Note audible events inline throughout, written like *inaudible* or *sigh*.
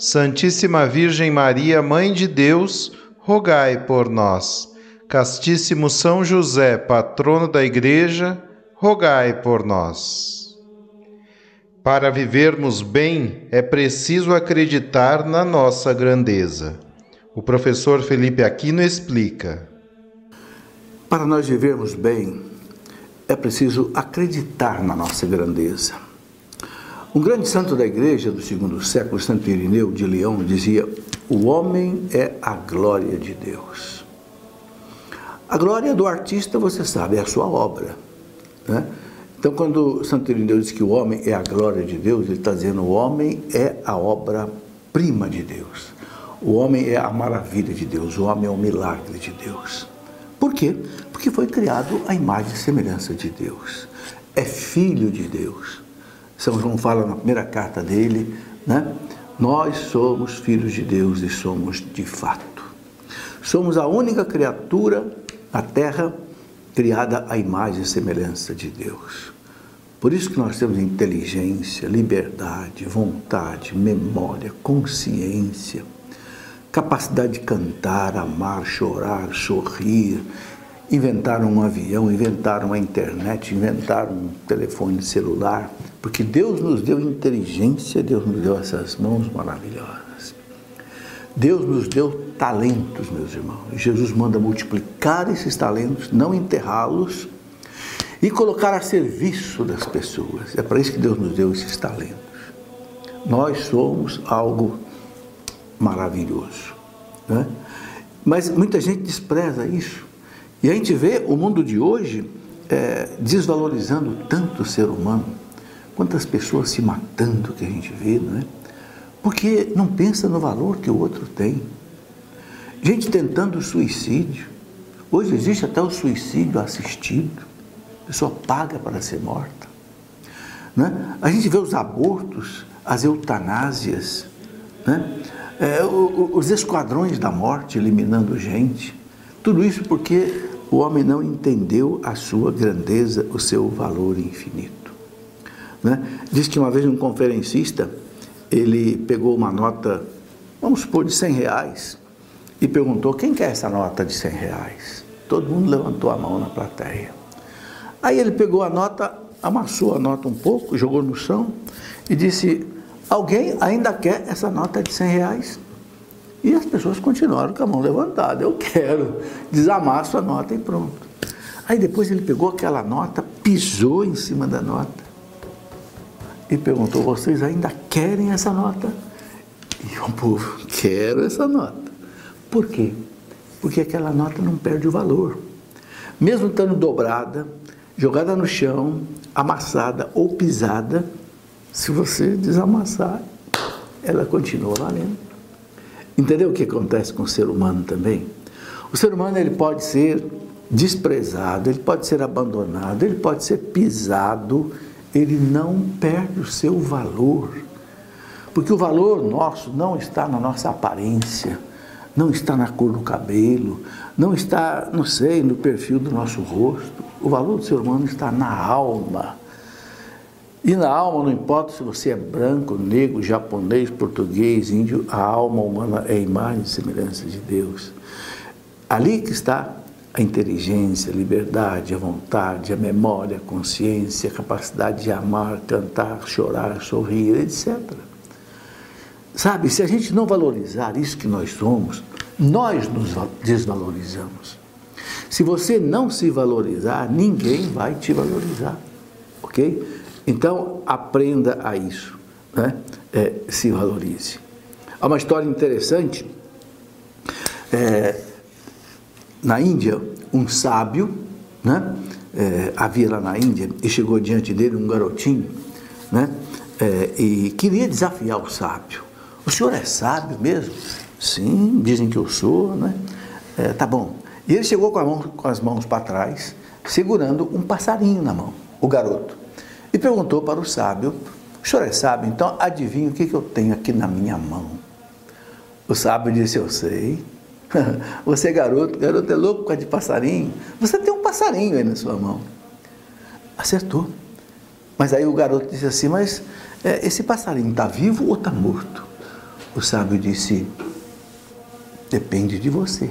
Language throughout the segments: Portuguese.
Santíssima Virgem Maria, Mãe de Deus, rogai por nós. Castíssimo São José, patrono da Igreja, rogai por nós. Para vivermos bem, é preciso acreditar na nossa grandeza. O professor Felipe Aquino explica. Para nós vivermos bem, é preciso acreditar na nossa grandeza. Um grande santo da igreja do segundo século, Santo Irineu de Leão, dizia: O homem é a glória de Deus. A glória do artista, você sabe, é a sua obra. Né? Então, quando Santo Irineu diz que o homem é a glória de Deus, ele está dizendo: o homem é a obra-prima de Deus. O homem é a maravilha de Deus, o homem é o milagre de Deus. Por quê? Porque foi criado à imagem e semelhança de Deus. É filho de Deus. São João fala na primeira carta dele, né? Nós somos filhos de Deus e somos de fato. Somos a única criatura na terra criada à imagem e semelhança de Deus. Por isso que nós temos inteligência, liberdade, vontade, memória, consciência, capacidade de cantar, amar, chorar, sorrir, inventaram um avião, inventaram a internet, inventaram um telefone celular, porque Deus nos deu inteligência, Deus nos deu essas mãos maravilhosas. Deus nos deu talentos, meus irmãos. Jesus manda multiplicar esses talentos, não enterrá-los e colocar a serviço das pessoas. É para isso que Deus nos deu esses talentos. Nós somos algo maravilhoso. Né? Mas muita gente despreza isso. E a gente vê o mundo de hoje é, desvalorizando tanto o ser humano, quantas pessoas se matando que a gente vê, não é? Porque não pensa no valor que o outro tem. Gente tentando suicídio. Hoje existe até o suicídio assistido. A pessoa paga para ser morta. Né? A gente vê os abortos, as eutanásias, né? É, os esquadrões da morte eliminando gente. Tudo isso porque o homem não entendeu a sua grandeza, o seu valor infinito. Né? Diz que uma vez um conferencista, ele pegou uma nota, vamos supor, de 100 reais, e perguntou, quem quer essa nota de 100 reais? Todo mundo levantou a mão na plateia. Aí ele pegou a nota, amassou a nota um pouco, jogou no chão e disse, alguém ainda quer essa nota de 100 reais? E as pessoas continuaram com a mão levantada. Eu quero. Desamasso a nota e pronto. Aí depois ele pegou aquela nota, pisou em cima da nota e perguntou: Vocês ainda querem essa nota? E o povo: Quero essa nota. Por quê? Porque aquela nota não perde o valor. Mesmo estando dobrada, jogada no chão, amassada ou pisada, se você desamassar, ela continua valendo. Entendeu o que acontece com o ser humano também? O ser humano ele pode ser desprezado, ele pode ser abandonado, ele pode ser pisado, ele não perde o seu valor. Porque o valor nosso não está na nossa aparência, não está na cor do cabelo, não está, não sei, no perfil do nosso rosto. O valor do ser humano está na alma. E na alma, não importa se você é branco, negro, japonês, português, índio, a alma humana é a imagem e semelhança de Deus. Ali que está a inteligência, a liberdade, a vontade, a memória, a consciência, a capacidade de amar, cantar, chorar, sorrir, etc. Sabe, se a gente não valorizar isso que nós somos, nós nos desvalorizamos. Se você não se valorizar, ninguém vai te valorizar, ok? Então aprenda a isso, né? É, se valorize. Há uma história interessante. É, na Índia, um sábio, né? É, havia lá na Índia e chegou diante dele um garotinho, né? É, e queria desafiar o sábio. O senhor é sábio mesmo? Sim, dizem que eu sou, né? É, tá bom. E ele chegou com, mão, com as mãos para trás, segurando um passarinho na mão, o garoto. E perguntou para o sábio: O senhor é sábio? Então adivinha o que, que eu tenho aqui na minha mão? O sábio disse: Eu sei. *laughs* Você é garoto, garoto é louco com a de passarinho. Você tem um passarinho aí na sua mão. Acertou. Mas aí o garoto disse assim: Mas é, esse passarinho está vivo ou está morto? O sábio disse: Depende de você.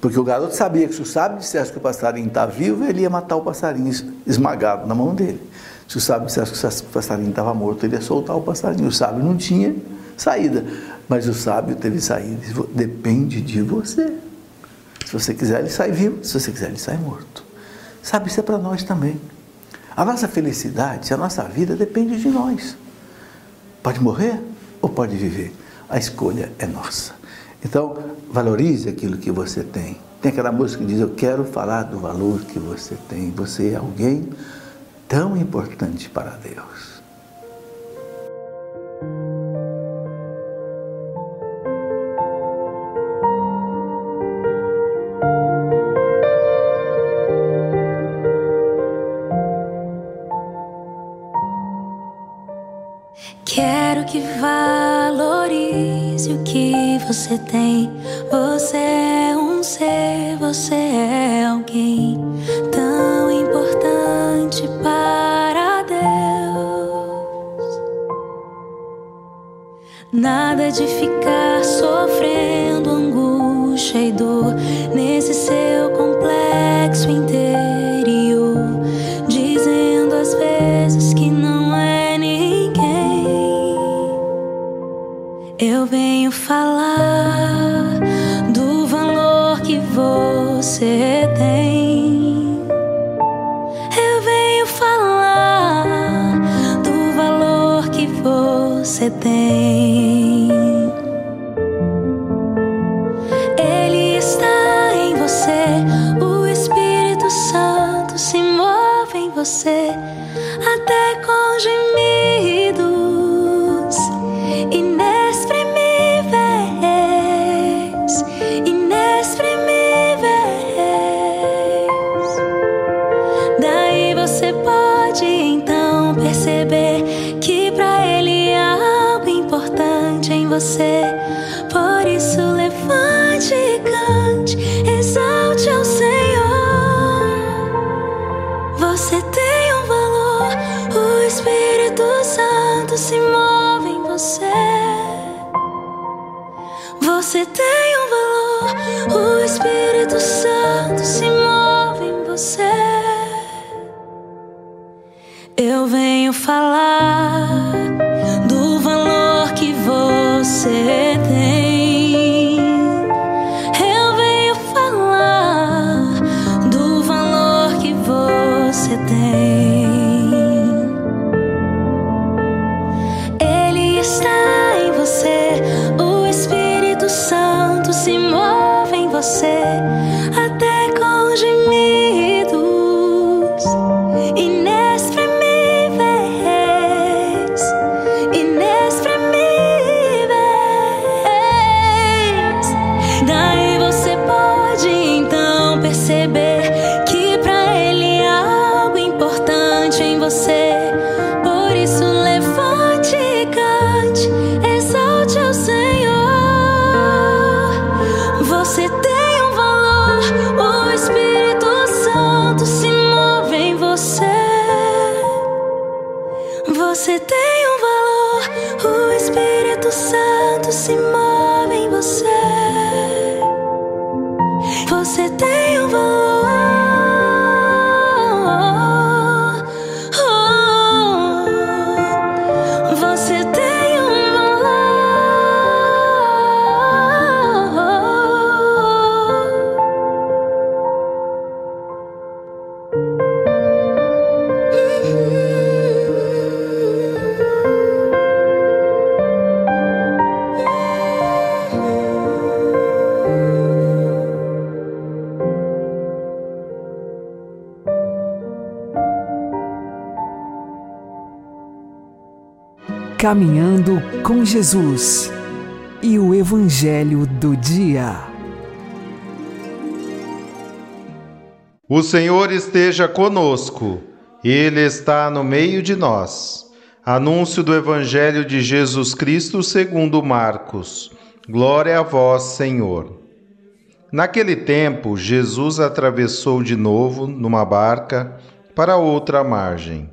Porque o garoto sabia que se o sábio dissesse que o passarinho está vivo, ele ia matar o passarinho esmagado na mão dele. Se o sábio dissesse que o passarinho estava morto, ele ia soltar o passarinho. O sábio não tinha saída, mas o sábio teve saída. Depende de você. Se você quiser, ele sai vivo. Se você quiser, ele sai morto. Sabe, isso é para nós também. A nossa felicidade, a nossa vida depende de nós. Pode morrer ou pode viver? A escolha é nossa. Então, valorize aquilo que você tem. Tem aquela música que diz: Eu quero falar do valor que você tem. Você é alguém tão importante para Deus. Você tem. Você é um ser, você é alguém tão importante para Deus. Nada de ficar sofrendo angústia e dor você tem. Caminhando com Jesus e o Evangelho do Dia. O Senhor esteja conosco, Ele está no meio de nós. Anúncio do Evangelho de Jesus Cristo segundo Marcos. Glória a vós, Senhor. Naquele tempo, Jesus atravessou de novo numa barca para outra margem.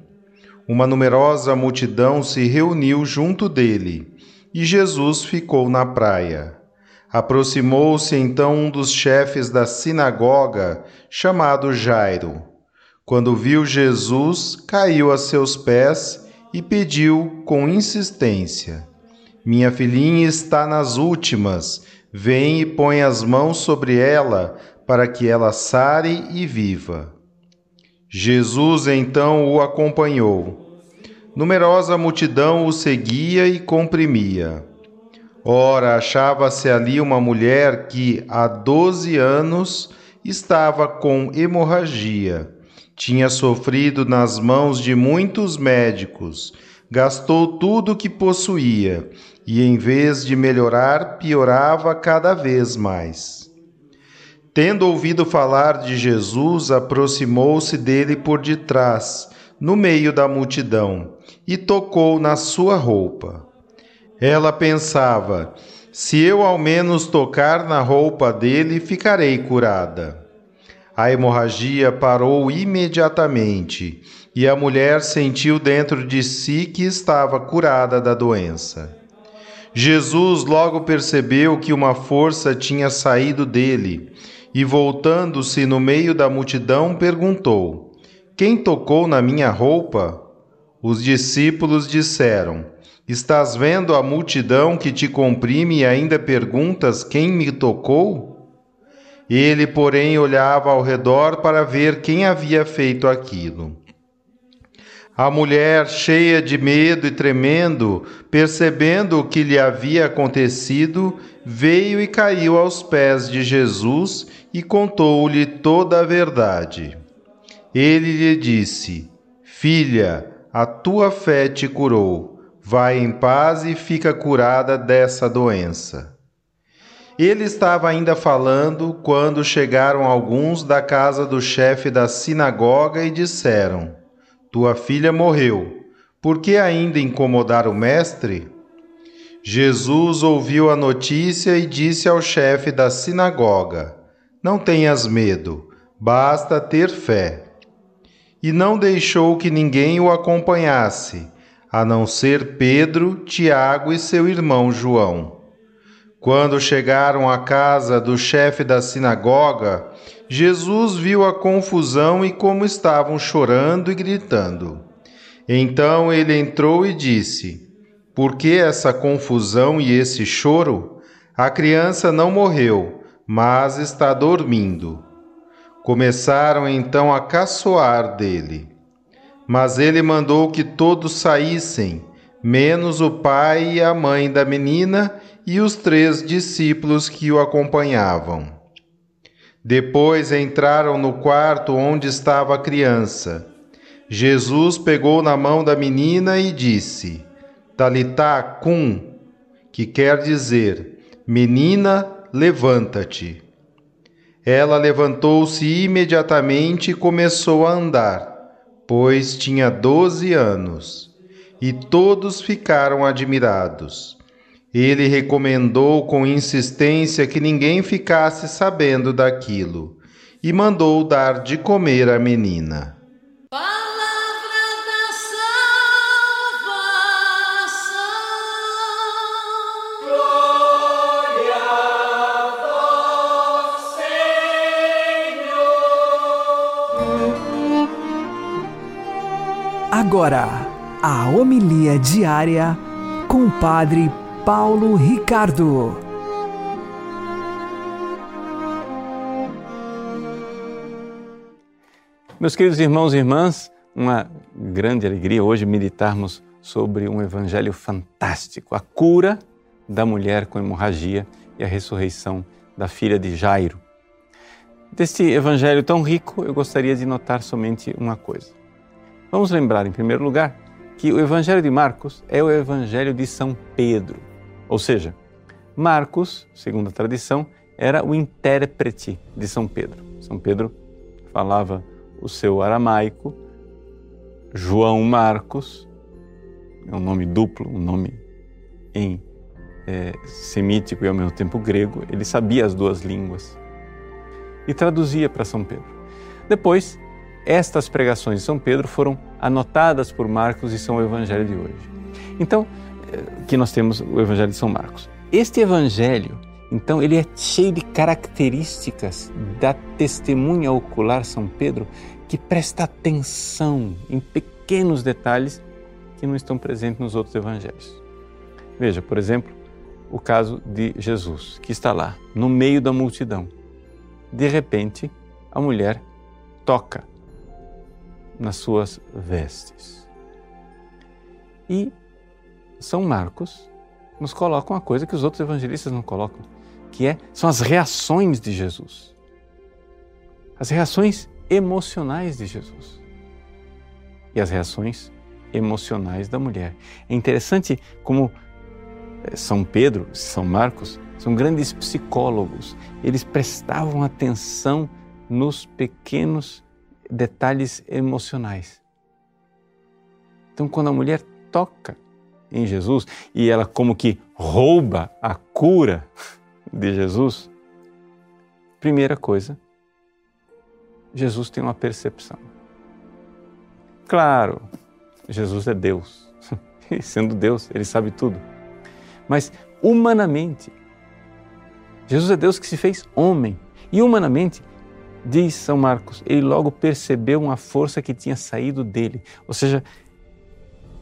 Uma numerosa multidão se reuniu junto dele e Jesus ficou na praia. Aproximou-se então um dos chefes da sinagoga, chamado Jairo. Quando viu Jesus, caiu a seus pés e pediu com insistência: Minha filhinha está nas últimas Vem e põe as mãos sobre ela, para que ela sare e viva. Jesus então o acompanhou. Numerosa multidão o seguia e comprimia. Ora, achava-se ali uma mulher que há doze anos estava com hemorragia. Tinha sofrido nas mãos de muitos médicos, gastou tudo o que possuía e, em vez de melhorar, piorava cada vez mais. Tendo ouvido falar de Jesus, aproximou-se dele por detrás, no meio da multidão, e tocou na sua roupa. Ela pensava: se eu ao menos tocar na roupa dele, ficarei curada. A hemorragia parou imediatamente e a mulher sentiu dentro de si que estava curada da doença. Jesus logo percebeu que uma força tinha saído dele e, voltando-se no meio da multidão, perguntou: Quem tocou na minha roupa? Os discípulos disseram: Estás vendo a multidão que te comprime e ainda perguntas quem me tocou? Ele, porém, olhava ao redor para ver quem havia feito aquilo. A mulher, cheia de medo e tremendo, percebendo o que lhe havia acontecido, veio e caiu aos pés de Jesus e contou-lhe toda a verdade. Ele lhe disse: Filha, a tua fé te curou. Vai em paz e fica curada dessa doença. Ele estava ainda falando quando chegaram alguns da casa do chefe da sinagoga e disseram: tua filha morreu. Por que ainda incomodar o mestre? Jesus ouviu a notícia e disse ao chefe da sinagoga: Não tenhas medo, basta ter fé. E não deixou que ninguém o acompanhasse, a não ser Pedro, Tiago e seu irmão João. Quando chegaram à casa do chefe da sinagoga, Jesus viu a confusão e como estavam chorando e gritando. Então ele entrou e disse: Por que essa confusão e esse choro? A criança não morreu, mas está dormindo. Começaram então a caçoar dele. Mas ele mandou que todos saíssem, menos o pai e a mãe da menina e os três discípulos que o acompanhavam. Depois entraram no quarto onde estava a criança. Jesus pegou na mão da menina e disse: Talitá cum, que quer dizer: Menina, levanta-te. Ela levantou-se imediatamente e começou a andar, pois tinha doze anos, e todos ficaram admirados. Ele recomendou com insistência que ninguém ficasse sabendo daquilo e mandou dar de comer à menina. Agora, a homilia diária com o Padre Paulo Ricardo. Meus queridos irmãos e irmãs, uma grande alegria hoje meditarmos sobre um evangelho fantástico, a cura da mulher com hemorragia e a ressurreição da filha de Jairo. Deste evangelho tão rico, eu gostaria de notar somente uma coisa. Vamos lembrar, em primeiro lugar, que o Evangelho de Marcos é o Evangelho de São Pedro. Ou seja, Marcos, segundo a tradição, era o intérprete de São Pedro. São Pedro falava o seu aramaico, João Marcos, é um nome duplo, um nome em é, semítico e ao mesmo tempo grego, ele sabia as duas línguas e traduzia para São Pedro. Depois, estas pregações de São Pedro foram anotadas por Marcos e são o Evangelho de hoje. Então, que nós temos o Evangelho de São Marcos. Este Evangelho, então, ele é cheio de características da testemunha ocular São Pedro que presta atenção em pequenos detalhes que não estão presentes nos outros evangelhos. Veja, por exemplo, o caso de Jesus, que está lá, no meio da multidão. De repente, a mulher toca nas suas vestes. E São Marcos nos coloca uma coisa que os outros evangelistas não colocam, que é são as reações de Jesus. As reações emocionais de Jesus. E as reações emocionais da mulher. É interessante como eh, São Pedro, São Marcos, são grandes psicólogos. Eles prestavam atenção nos pequenos detalhes emocionais. Então, quando a mulher toca em Jesus e ela como que rouba a cura de Jesus, primeira coisa, Jesus tem uma percepção. Claro, Jesus é Deus. *laughs* E sendo Deus, ele sabe tudo. Mas humanamente, Jesus é Deus que se fez homem. E humanamente, diz São Marcos, ele logo percebeu uma força que tinha saído dele. Ou seja,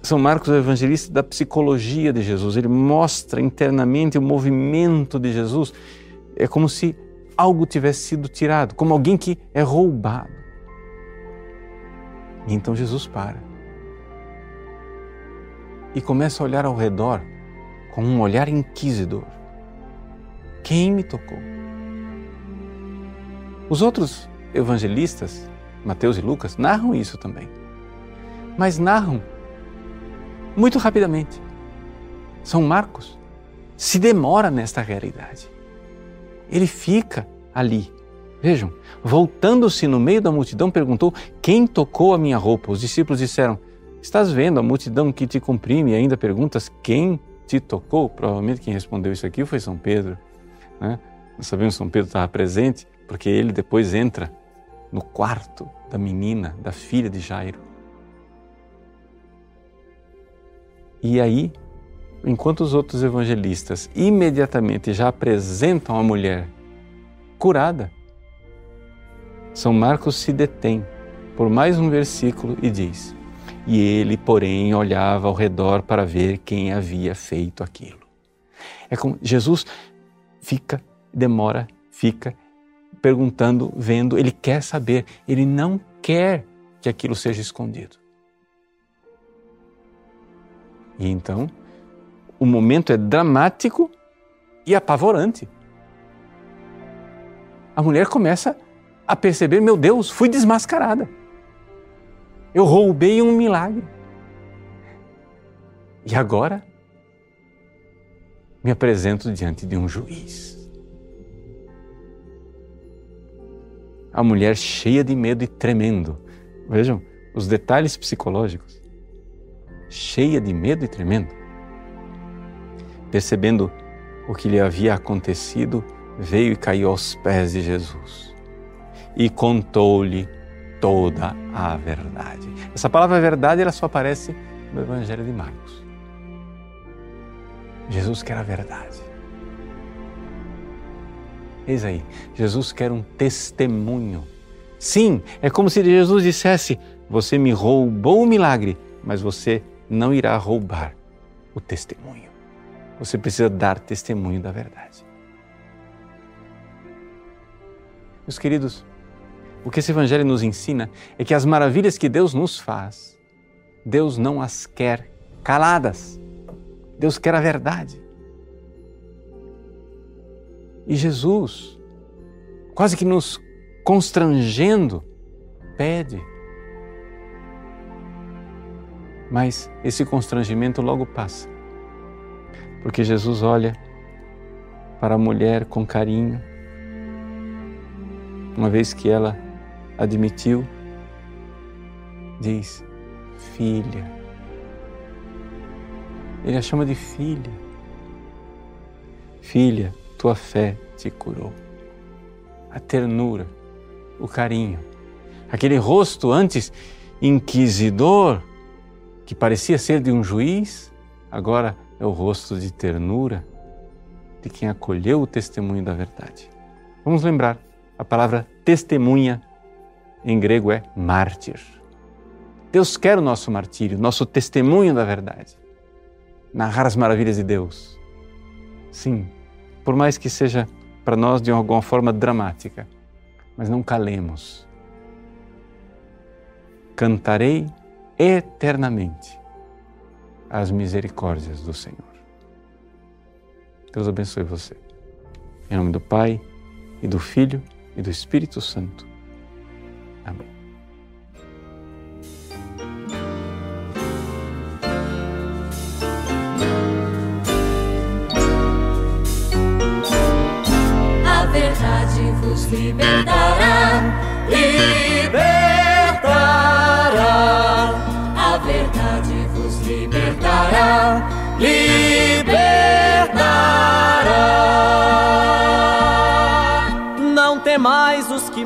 São Marcos o evangelista da psicologia de Jesus. Ele mostra internamente o movimento de Jesus. É como se algo tivesse sido tirado, como alguém que é roubado. E então Jesus para e começa a olhar ao redor com um olhar inquisidor. Quem me tocou? Os outros evangelistas, Mateus e Lucas, narram isso também. Mas narram muito rapidamente. São Marcos se demora nesta realidade. Ele fica ali. Vejam, voltando-se no meio da multidão, perguntou: Quem tocou a minha roupa? Os discípulos disseram: Estás vendo a multidão que te comprime e ainda perguntas quem te tocou? Provavelmente quem respondeu isso aqui foi São Pedro. Né? Nós sabemos que São Pedro estava presente porque ele depois entra no quarto da menina, da filha de Jairo. E aí, enquanto os outros evangelistas imediatamente já apresentam a mulher curada, São Marcos se detém por mais um versículo e diz: e ele, porém, olhava ao redor para ver quem havia feito aquilo. É como Jesus fica, demora, fica perguntando, vendo, ele quer saber, ele não quer que aquilo seja escondido. E então, o momento é dramático e apavorante. A mulher começa a perceber: meu Deus, fui desmascarada. Eu roubei um milagre. E agora me apresento diante de um juiz. A mulher cheia de medo e tremendo. Vejam os detalhes psicológicos. Cheia de medo e tremendo. Percebendo o que lhe havia acontecido, veio e caiu aos pés de Jesus e contou-lhe toda a verdade. Essa palavra verdade ela só aparece no Evangelho de Marcos. Jesus quer a verdade. Eis aí, Jesus quer um testemunho. Sim, é como se Jesus dissesse: Você me roubou o milagre, mas você não irá roubar o testemunho. Você precisa dar testemunho da verdade. Meus queridos, o que esse Evangelho nos ensina é que as maravilhas que Deus nos faz, Deus não as quer caladas. Deus quer a verdade. E Jesus, quase que nos constrangendo, pede: Mas esse constrangimento logo passa, porque Jesus olha para a mulher com carinho, uma vez que ela admitiu, diz: Filha. Ele a chama de filha. Filha, tua fé te curou. A ternura, o carinho, aquele rosto antes inquisidor, que parecia ser de um juiz, agora é o rosto de ternura de quem acolheu o testemunho da verdade. Vamos lembrar, a palavra testemunha em grego é mártir. Deus quer o nosso martírio, nosso testemunho da verdade. Narrar as maravilhas de Deus. Sim, por mais que seja para nós de alguma forma dramática, mas não calemos. Cantarei eternamente as misericórdias do Senhor. Deus abençoe você. Em nome do Pai, e do Filho, e do Espírito Santo. Amém. A verdade vos libertará.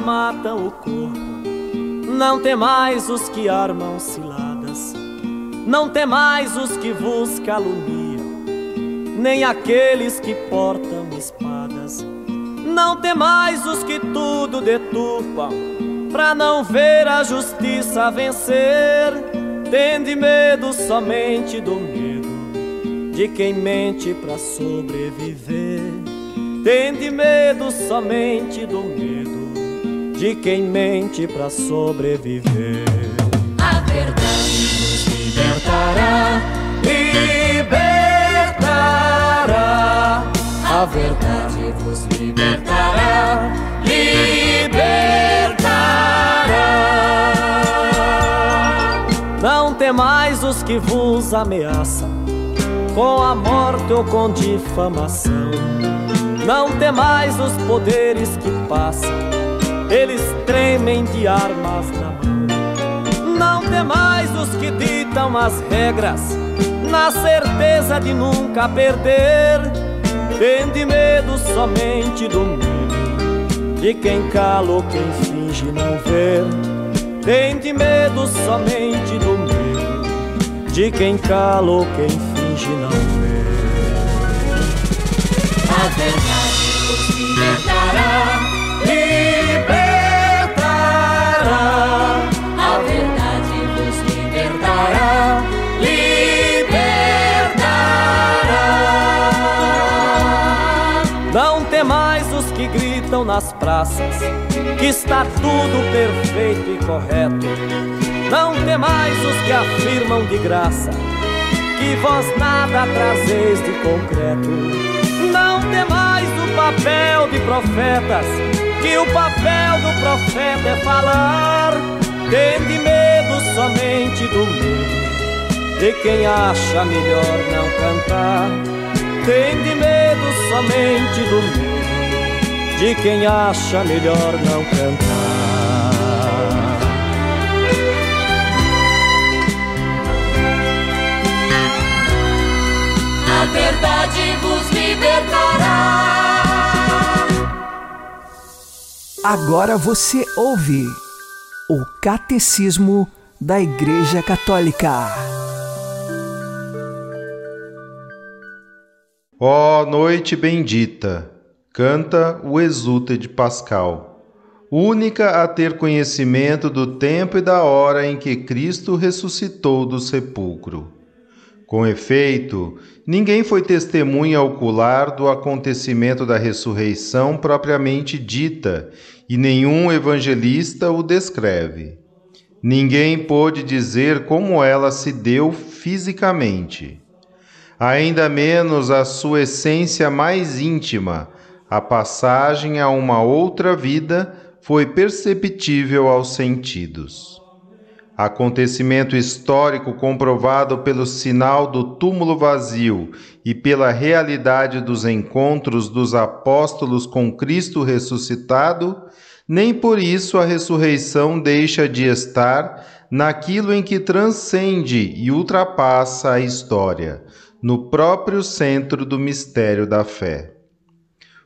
Matam o corpo, não temais os que armam ciladas, não temais os que vos caluniam, nem aqueles que portam espadas. Não temais os que tudo deturpam, pra não ver a justiça vencer. Tende medo somente do medo de quem mente pra sobreviver. Tende medo somente do medo de quem mente pra sobreviver. A verdade vos libertará, Libertará, a verdade vos libertará, libertará. Não temais os que vos ameaçam, com a morte ou com difamação. Não temais os poderes que passam, eles tremem de armas na mão. Não temais os que ditam as regras, na certeza de nunca perder. Tende medo somente do medo, de quem cala ou quem finge não ver. Tende medo somente do medo, de quem cala ou quem finge não ver. a verdade libertará, Libertará, praças que está tudo perfeito e correto. Não temais os que afirmam de graça que vós nada trazeis de concreto. Não temais o papel de profetas, que o papel do profeta é falar. Tende medo somente do medo de quem acha melhor não cantar. Tende medo somente do medo de quem acha melhor não cantar. A verdade vos libertará. Agora você ouve o Catecismo da Igreja Católica. Ó noite bendita, canta o Exulte de Pascal, única a ter conhecimento do tempo e da hora em que Cristo ressuscitou do sepulcro. Com efeito, ninguém foi testemunha ocular do acontecimento da ressurreição propriamente dita, e nenhum evangelista o descreve. Ninguém pôde dizer como ela se deu fisicamente. Ainda menos a sua essência mais íntima, a passagem a uma outra vida, foi perceptível aos sentidos. acontecimento histórico comprovado pelo sinal do túmulo vazio e pela realidade dos encontros dos apóstolos com Cristo ressuscitado, nem por isso a ressurreição deixa de estar naquilo em que transcende e ultrapassa a história, no próprio centro do mistério da fé.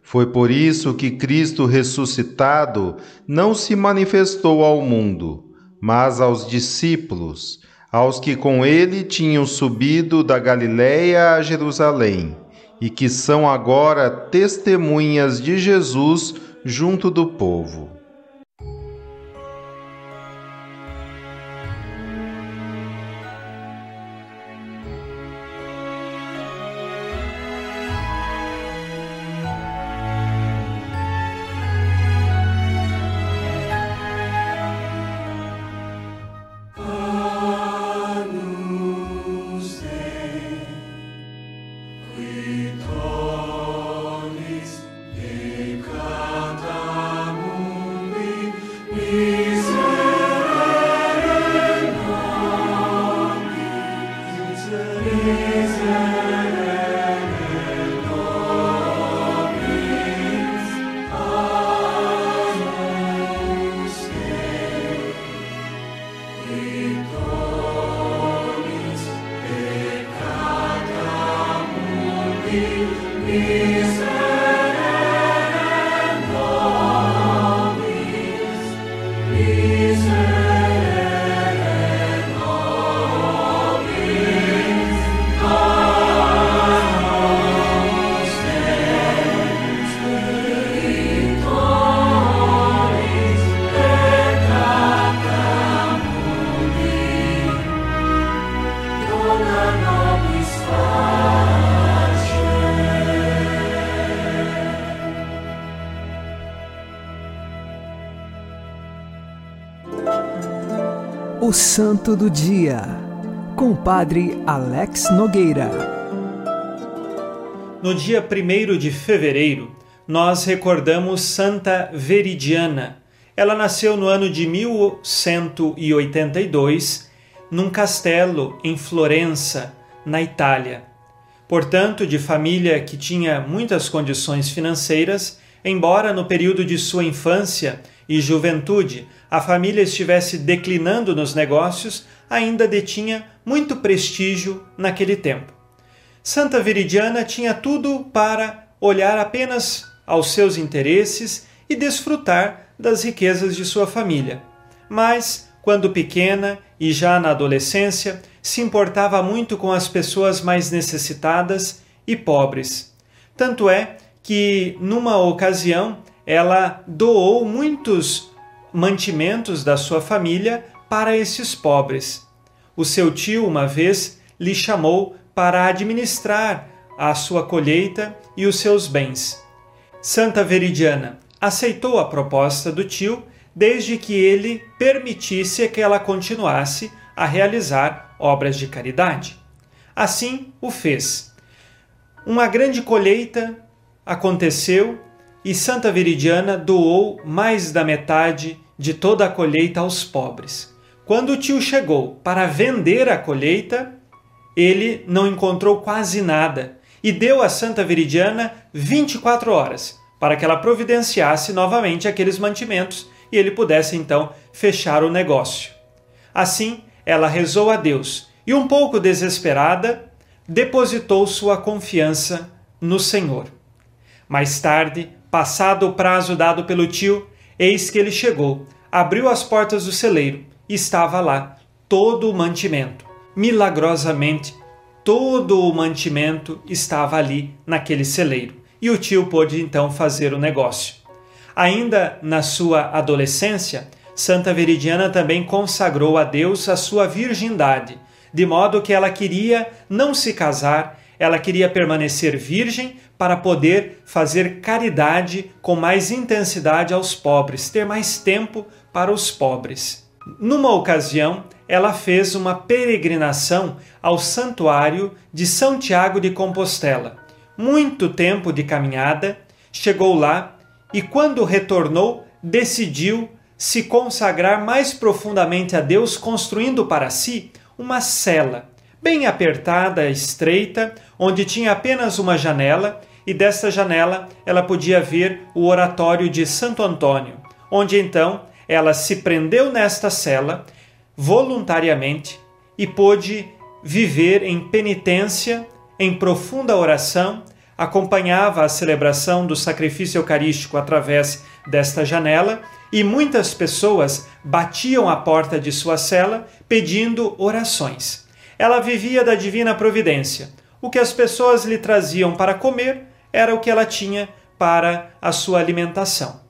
Foi por isso que Cristo ressuscitado não se manifestou ao mundo, mas aos discípulos, aos que com ele tinham subido da Galiléia a Jerusalém, e que são agora testemunhas de Jesus junto do povo. O Santo do Dia, com o Padre Alex Nogueira. No dia 1 de fevereiro, nós recordamos Santa Veridiana. Ela nasceu no ano de 1182, num castelo em Florença, na Itália. Portanto, de família que tinha muitas condições financeiras, embora no período de sua infância e juventude a família estivesse declinando nos negócios, ainda detinha muito prestígio naquele tempo. Santa Veridiana tinha tudo para olhar apenas aos seus interesses e desfrutar das riquezas de sua família. Mas, quando pequena e já na adolescência, se importava muito com as pessoas mais necessitadas e pobres. Tanto é que, numa ocasião, ela doou muitos mantimentos da sua família para esses pobres. O seu tio, uma vez, lhe chamou para administrar a sua colheita e os seus bens. Santa Veridiana aceitou a proposta do tio desde que ele permitisse que ela continuasse a realizar obras de caridade. Assim o fez. Uma grande colheita aconteceu e Santa Veridiana doou mais da metade de toda a colheita aos pobres. Quando o tio chegou para vender a colheita, ele não encontrou quase nada e deu a Santa Veridiana 24 horas para que ela providenciasse novamente aqueles mantimentos e ele pudesse então fechar o negócio. Assim, ela rezou a Deus e, um pouco desesperada, depositou sua confiança no Senhor. Mais tarde, passado o prazo dado pelo tio, eis que ele chegou, abriu as portas do celeiro e estava lá todo o mantimento. Milagrosamente, todo o mantimento estava ali naquele celeiro. E o tio pôde então fazer o negócio. Ainda na sua adolescência, Santa Veridiana também consagrou a Deus a sua virgindade, de modo que ela queria não se casar, ela queria permanecer virgem para poder fazer caridade com mais intensidade aos pobres, ter mais tempo para os pobres. Numa ocasião, ela fez uma peregrinação ao santuário de São Tiago de Compostela. Muito tempo de caminhada, chegou lá e, quando retornou, decidiu se consagrar mais profundamente a Deus, construindo para si uma cela, bem apertada, estreita, onde tinha apenas uma janela, e desta janela ela podia ver o oratório de Santo Antônio, onde então ela se prendeu nesta cela voluntariamente e pôde viver em penitência, em profunda oração, acompanhava a celebração do sacrifício eucarístico através desta janela e muitas pessoas batiam à porta de sua cela pedindo orações. Ela vivia da divina providência. O que as pessoas lhe traziam para comer era o que ela tinha para a sua alimentação.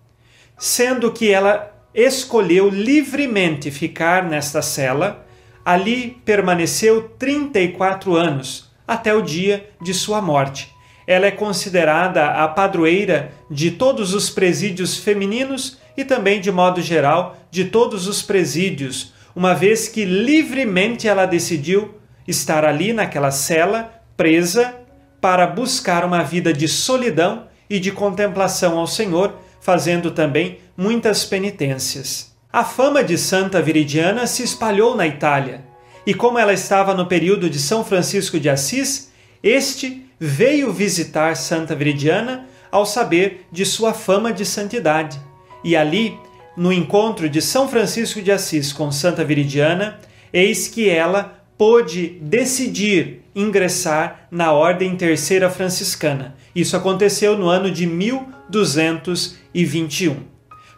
Sendo que ela escolheu livremente ficar nesta cela, ali permaneceu 34 anos, até o dia de sua morte. Ela é considerada a padroeira de todos os presídios femininos e também, de modo geral, de todos os presídios, uma vez que livremente ela decidiu estar ali naquela cela, presa, para buscar uma vida de solidão e de contemplação ao Senhor, fazendo também muitas penitências. A fama de Santa Viridiana se espalhou na Itália, e como ela estava no período de São Francisco de Assis, este veio visitar Santa Viridiana ao saber de sua fama de santidade. E ali, no encontro de São Francisco de Assis com Santa Viridiana, eis que ela pôde decidir ingressar na Ordem Terceira Franciscana. Isso aconteceu no ano de 1221.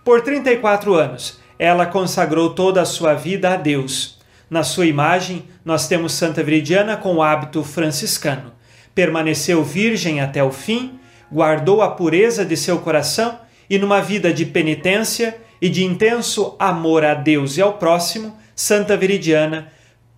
Por 34 anos, ela consagrou toda a sua vida a Deus. Na sua imagem, nós temos Santa Viridiana com o hábito franciscano. Permaneceu virgem até o fim, guardou a pureza de seu coração e, numa vida de penitência e de intenso amor a Deus e ao próximo, Santa Viridiana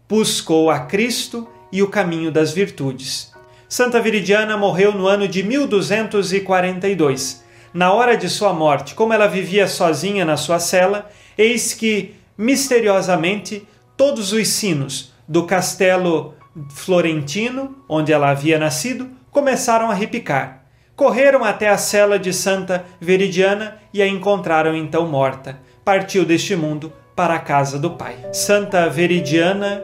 buscou a Cristo e o caminho das virtudes. Santa Viridiana morreu no ano de 1242. Na hora de sua morte, como ela vivia sozinha na sua cela, eis que, misteriosamente, todos os sinos do castelo florentino, onde ela havia nascido, começaram a repicar. Correram até a cela de Santa Veridiana e a encontraram então morta. Partiu deste mundo para a casa do Pai. Santa Veridiana,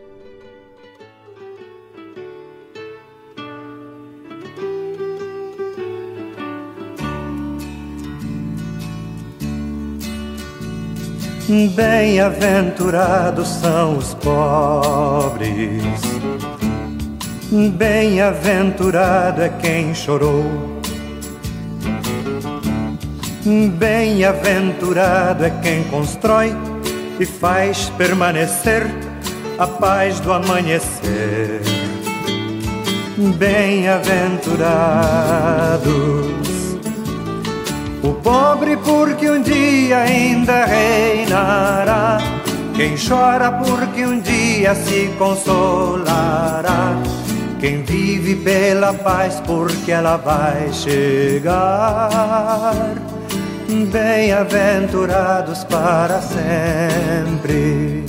Bem-aventurados são os pobres, bem-aventurado é quem chorou, bem-aventurado é quem constrói e faz permanecer a paz do amanhecer. Bem-aventurados o pobre porque um dia ainda reinará. Quem chora porque um dia se consolará. Quem vive pela paz porque ela vai chegar. Bem-aventurados para sempre.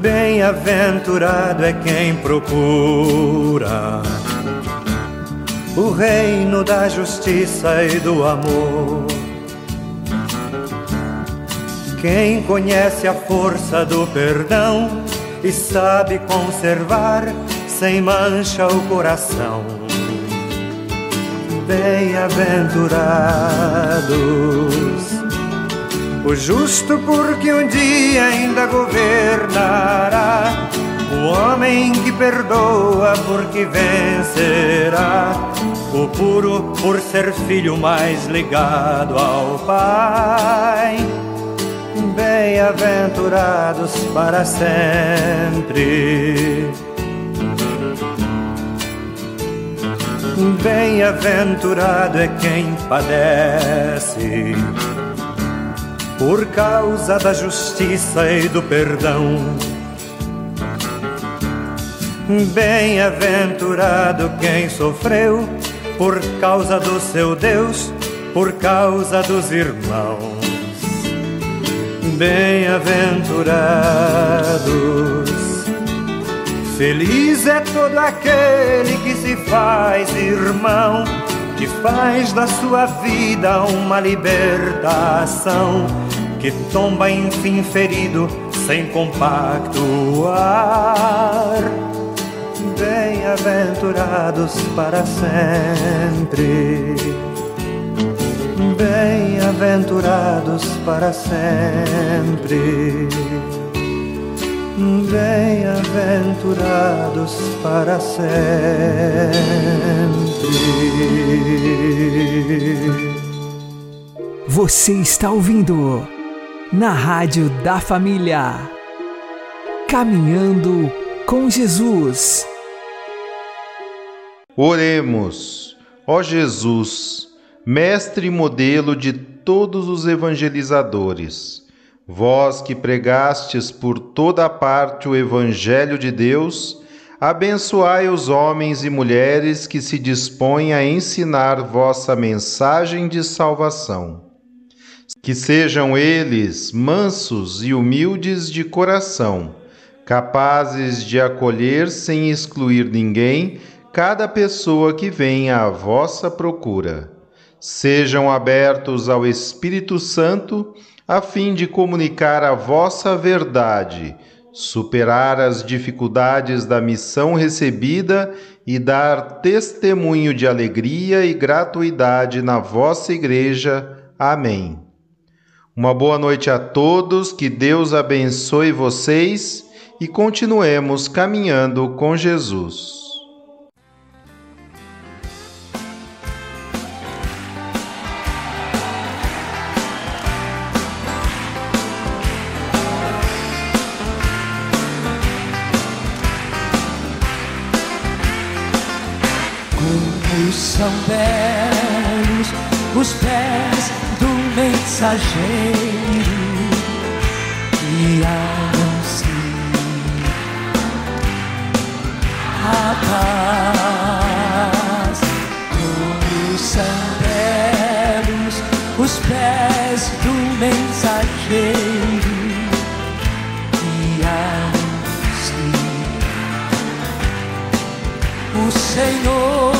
Bem-aventurado é quem procura o reino da justiça e do amor. Quem conhece a força do perdão e sabe conservar sem mancha o coração. Bem-aventurados o justo, porque um dia ainda governará. O homem que perdoa, porque vencerá. O puro, por ser filho mais ligado ao Pai. Bem-aventurados para sempre. Bem-aventurado é quem padece por causa da justiça e do perdão. Bem-aventurado quem sofreu por causa do seu Deus por causa dos irmãos. Bem-aventurados, feliz é todo aquele que se faz irmão, que faz da sua vida uma libertação, que tomba enfim ferido sem compactuar. Bem-aventurados para sempre bem-aventurados para sempre. Bem-aventurados para sempre. Você está ouvindo na Rádio da Família. Caminhando com Jesus. Oremos, ó Jesus mestre e modelo de todos os evangelizadores, vós que pregastes por toda parte o Evangelho de Deus, abençoai os homens e mulheres que se dispõem a ensinar vossa mensagem de salvação. Que sejam eles mansos e humildes de coração, capazes de acolher sem excluir ninguém cada pessoa que venha à vossa procura sejam abertos ao Espírito Santo, a fim de comunicar a vossa verdade, superar as dificuldades da missão recebida e dar testemunho de alegria e gratuidade na vossa Igreja. Amém. Uma boa noite a todos, que Deus abençoe vocês e continuemos caminhando com Jesus. São belos os pés do mensageiro que anuncia a paz. Como são belos os pés do mensageiro que anuncia o Senhor.